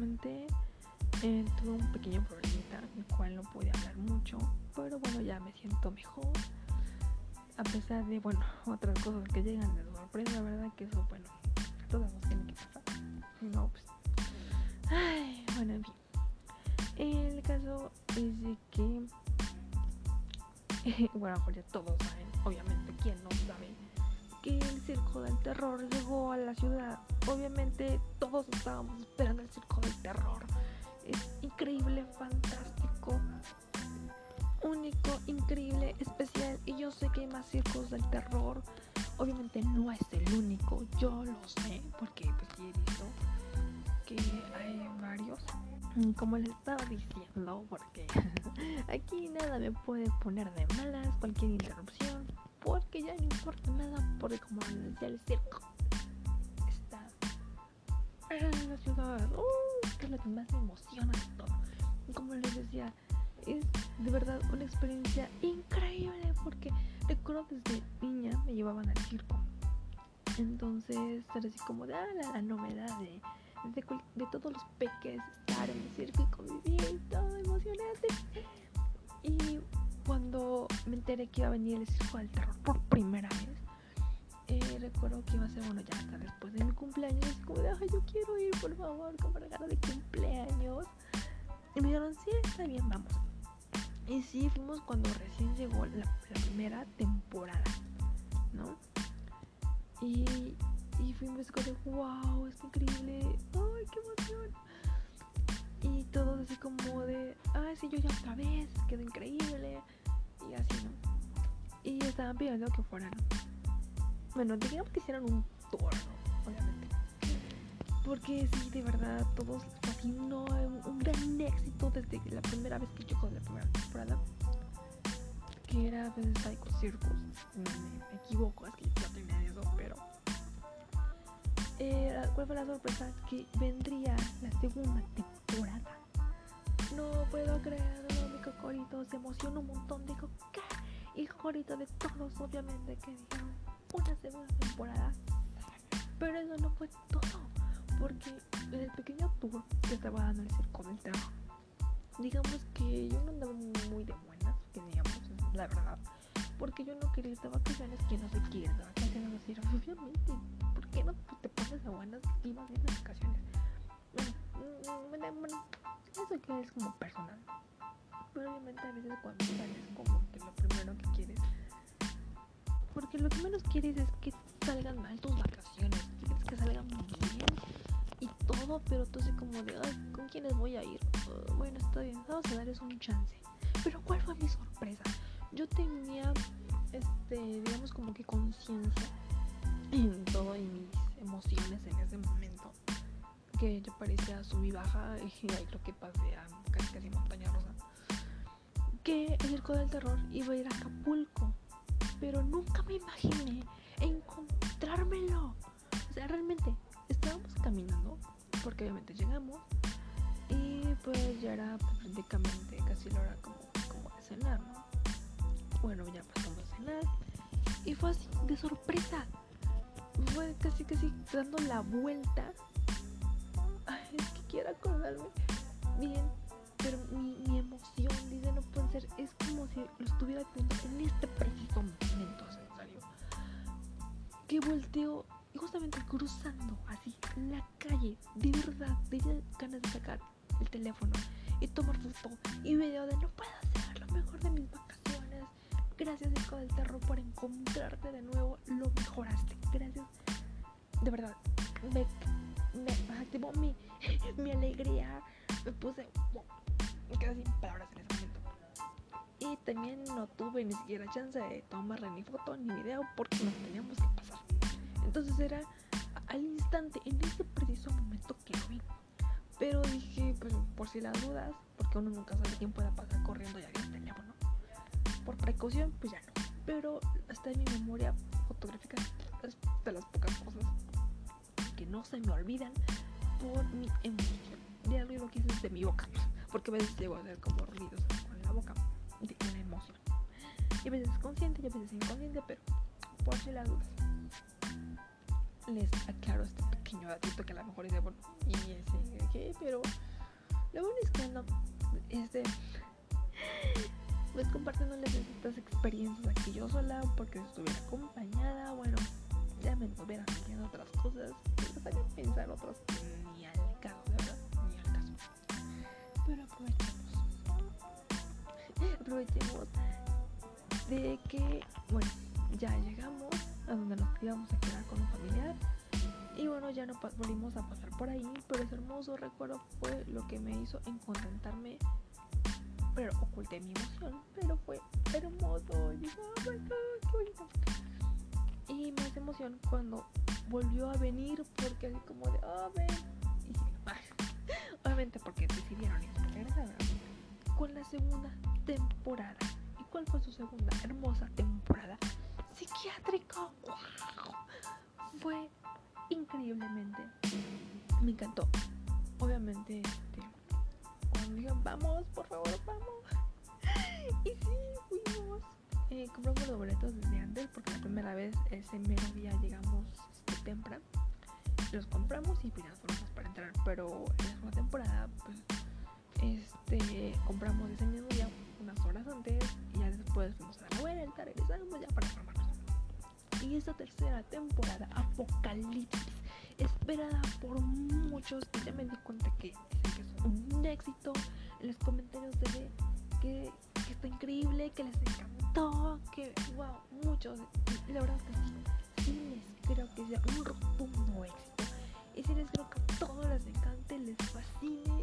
Comenté, eh, tuve un pequeño problemita, el cual no pude hablar mucho, pero bueno, ya me siento mejor. A pesar de, bueno, otras cosas que llegan de sorpresa, ¿verdad? Que eso, bueno, a todos nos tiene que pasar. No, pues. Bueno, en fin. El caso es de que, bueno, ya todos saben, obviamente, ¿quién terror llegó a la ciudad. Obviamente, todos estábamos esperando el circo del terror. Es increíble, fantástico, único, increíble, especial. Y yo sé que hay más circos del terror. Obviamente no es el único, yo lo sé, porque pues he visto que hay varios. Como les estaba diciendo, porque aquí nada me puede poner de malas, cualquier interrupción, porque ya no importa nada, porque como les decía, el circo está en la ciudad, uh, que es lo que más me emociona de todo. Y como les decía, es de verdad una experiencia increíble, porque recuerdo desde niña me llevaban al circo. Entonces era así como de ah, la, novedad de, de, todos los peques estar en el circo y convivir, todo emocionante. Y cuando me enteré que iba a venir el circo del terror por primera vez, eh, recuerdo que iba a ser, bueno, ya hasta después de mi cumpleaños, así como de, ay, yo quiero ir, por favor, como regalo de cumpleaños. Y me dijeron, sí, está bien, vamos. Y sí, fuimos cuando recién llegó la, primera temporada, ¿no? Y, y fuimos como de, wow, es increíble, ay, qué emoción. Y todos así como de, ay, sí, yo ya otra vez, quedó increíble. Y así, ¿no? Y estaban pidiendo que fueran, bueno, digamos que hicieran un tour, ¿no? Obviamente. Porque sí, de verdad, todos fascinó, un, un gran éxito desde la primera vez que llegó la primera temporada. Que era pues, Psycho Circus. Me, me equivoco, es que yo tenía eso, pero. ¿Cuál fue la sorpresa? Que vendría la segunda temporada. No puedo creerlo, se emocionó un montón. Dijo, ¿qué? Y el cocorito de todos, obviamente, que dijeron una segunda temporada. Pero eso no fue todo porque en el pequeño tour que estaba dando el circo del terror, digamos que yo no andaba muy de buenas, que digamos, la verdad, porque yo no quería ir de vacaciones, que no se quiere de vacaciones, así, obviamente, ¿por qué no te pones de buenas y vas a de vacaciones? Bueno, mm, bueno, bueno, eso que es como personal, pero obviamente a veces cuando sales como que lo primero que quieres, porque lo que menos quieres es que salgan mal tus vacaciones, quieres que salgan bien y todo, pero tú así como de, ay, ¿con quiénes voy a ir? Uh, bueno, está bien, vamos a darles un chance. Pero ¿cuál fue mi sorpresa? Yo tenía, este, digamos como que conciencia en todo y mis emociones en ese momento. Que yo parecía sub y baja y ahí creo que pasé a casi casi montaña rosa. Que el circo del terror iba a ir a Acapulco. Pero nunca me imaginé encontrármelo. O sea, realmente estábamos caminando, porque obviamente llegamos, y pues ya era prácticamente casi la hora como, como de cenar, ¿no? Bueno, ya pasamos a cenar, y fue así, de sorpresa. Fue casi, casi dando la vuelta. Ay, es que quiero acordarme bien, mi, emoción, dice, no puede ser, es como si lo estuviera viendo en este preciso momento, en serio. Que volteo y justamente cruzando así la calle, de verdad, tenía ganas de sacar el teléfono y tomar foto y video de no puedo hacer lo mejor de mis vacaciones. Gracias, Circo del Terror, por encontrarte de nuevo. Lo mejoraste. Gracias. De verdad, me, me activó mi, mi alegría. Me puse. Me quedé sin palabras en ese momento. Y también no tuve ni siquiera chance de tomarle ni foto ni video porque nos teníamos que pasar. Entonces era al instante, en ese preciso momento que lo vi. Pero dije, pues por si las dudas, porque uno nunca sabe quién pueda pasar corriendo y abrir el teléfono. Por precaución, pues ya no. Pero está en mi memoria fotográfica es de las pocas cosas que no se me olvidan por mi emoción. De algo que hice de mi boca. Porque a veces llego a hacer como ruidos con la boca de la emoción. Y a veces consciente y a veces inconsciente, pero por si las dudas. Les aclaro este pequeño datito que a lo mejor es de bueno, y ese, ¿qué? Pero lo bueno es que ando, este, pues compartiéndoles estas experiencias aquí yo sola, porque si estuviera acompañada, bueno, ya me haciendo otras cosas, me pensar otras ni al caso, Pero aprovechemos, aprovechemos de que, bueno, ya llegamos a donde nos íbamos a quedar con un familiar. Y bueno, ya no volvimos a pasar por ahí, pero ese hermoso recuerdo fue lo que me hizo encontentarme pero oculté mi emoción, pero fue hermoso. Oh. Y hace emoción cuando volvió a venir, porque así como de, oh, ven. Obviamente porque con la segunda temporada. ¿Y cuál fue su segunda hermosa temporada? Psiquiátrico. Fue increíblemente. Me encantó. Obviamente, este, cuando digan, vamos, por favor, vamos. Y sí, fuimos. Eh, compramos los boletos desde antes porque la primera vez ese mero día llegamos este, temprano. Los compramos y ya nos para entrar. Pero en la segunda temporada, pues, este, compramos ese mismo día unas horas antes y ya después fuimos a la vuelta, regresamos ya para formarnos. Y esta tercera temporada, Apocalipsis, esperada por muchos, ya me di cuenta que que es un éxito. En los comentarios se que, que está increíble, que les encantó, que wow, muchos. La verdad que sí, sí les creo que sea un rotundo éxito. Y si les creo que a todos les encante, les fascine,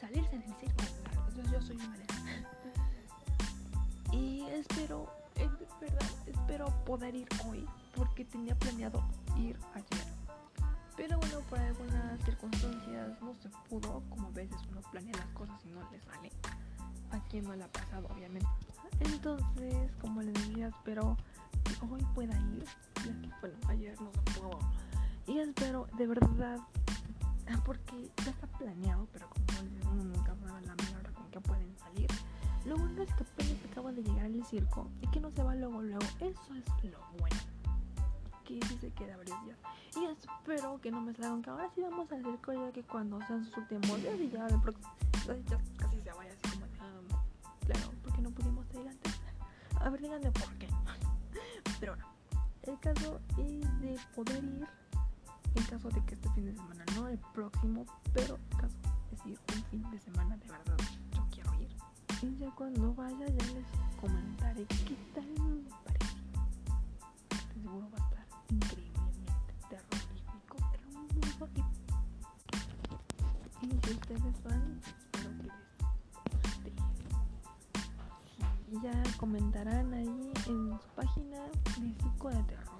salirse en el circo. Yo, yo soy una de Y espero, es verdad, espero poder ir hoy porque tenía planeado ir ayer. Pero bueno, por algunas circunstancias no se pudo. Como a veces uno planea las cosas y no le sale. A quien no le ha pasado, obviamente. Entonces, como les decía, espero que hoy pueda ir. bueno, ayer no se pudo. Y espero de verdad porque ya está planeado, pero como uno es que apenas acaba de llegar al circo y que no se va luego, luego. Eso es lo bueno. Que sí se queda varios días. Y espero que no me salgan que ahora sí vamos al circo ya que cuando sean sus últimos días y ya el próximo. Ya casi se vaya así como um, claro, porque no pudimos ir antes. A ver, díganme por qué. Pero bueno, el caso es de poder ir en caso de que este fin de semana, no el próximo, pero en caso es ir un fin de semana, de verdad. Y ya cuando vaya ya les comentaré qué tal me pareció. seguro va a estar increíblemente terrorífico, hermoso y... Y si ustedes van, espero que les guste. Y ya comentarán ahí en su página de psico de terror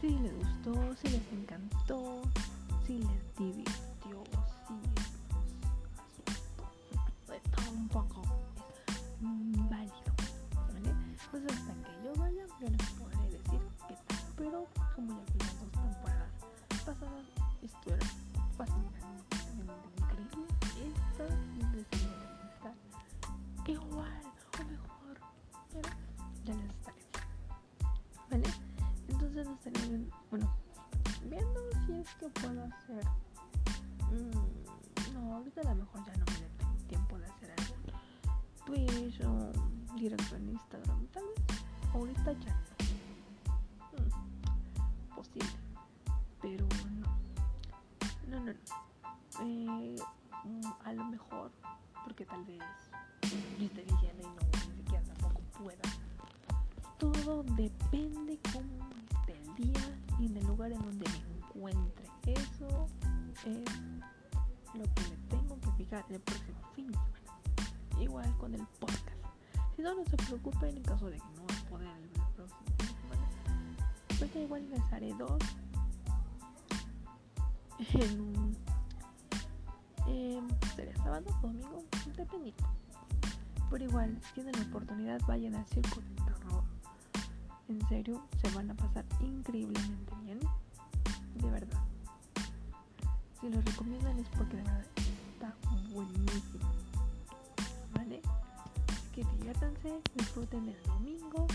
si les gustó, si les encantó, si les divirtió, un poco válido, ¿vale? Pues hasta que yo vaya, yo les podré decir qué tal, pero como ya directo en Instagram, tal vez. Ahorita ya no. Mm, posible. Pero no. No, no, no. Eh, mm, a lo mejor, porque tal vez yo esté diciendo y no, ni siquiera tampoco pueda. Todo depende cómo día y en el lugar en donde me encuentre. Eso es lo que me tengo que fijar el próximo fin de semana. Igual con el podcast. Si no, no se preocupen en caso de que no poder el próximo semana. Pues ya igual les haré dos. En un. sería sábado o domingo, dependiendo. Pero igual, si tienen la oportunidad, vayan al circo de terror en serio, se van a pasar increíblemente bien. De verdad. Si lo recomiendan es porque de verdad está buenísimo. ¿Vale? Que diviértanse, disfruten el domingo.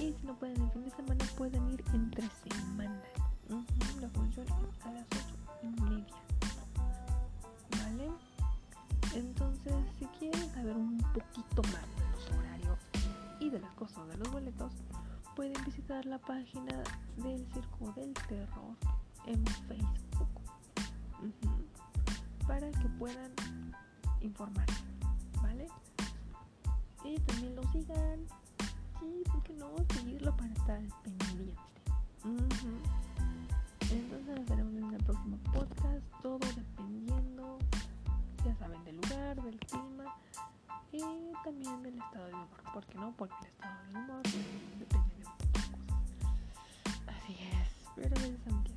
Y si no pueden el fin de semana, pueden ir entre semana. la función a las ocho y media. ¿Vale? Entonces, si quieren saber un poquito más de los horarios y de las cosas de los boletos, pueden visitar la página del Circo del Terror en Facebook. Para que puedan informarse, Sí, ¿por qué no? Seguirlo para estar pendiente. Entonces nos veremos en el próximo podcast, todo dependiendo, ya saben, del lugar, del clima y también del estado de humor. ¿Por qué no? Porque el estado de humor depende de muchas cosas. Así es, pero a veces aunque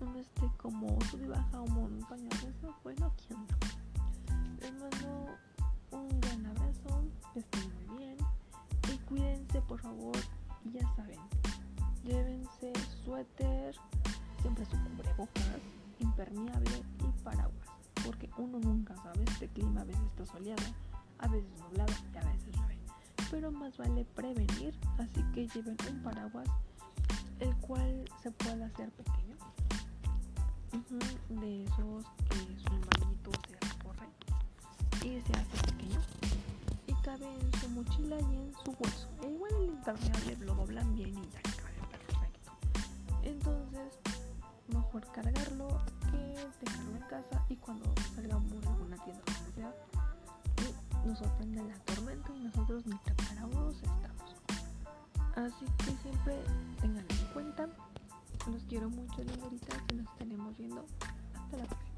uno esté como sub y baja o montaña rusa, bueno, aquí andamos. Les mando un gran abrazo, que por favor, ya saben, llévense suéter, siempre su cubrebocas, impermeable y paraguas, porque uno nunca sabe, este clima a veces está soleado, a veces nublado y a veces llueve, pero más vale prevenir, así que lleven un paraguas el cual se pueda hacer pequeño, de esos que su manito se recorre y se hace pequeño. y cabe en su mochila y en su bolso. E igual el impermeable lo doblan bien y ya entonces, mejor cargarlo que dejarlo en casa y cuando salgamos a alguna tienda donde sea, nos sorprende la tormenta y nosotros ni preparados estamos. Así que siempre tenganlo en cuenta. Los quiero mucho, lineritas, y nos estaremos viendo. Hasta la próxima.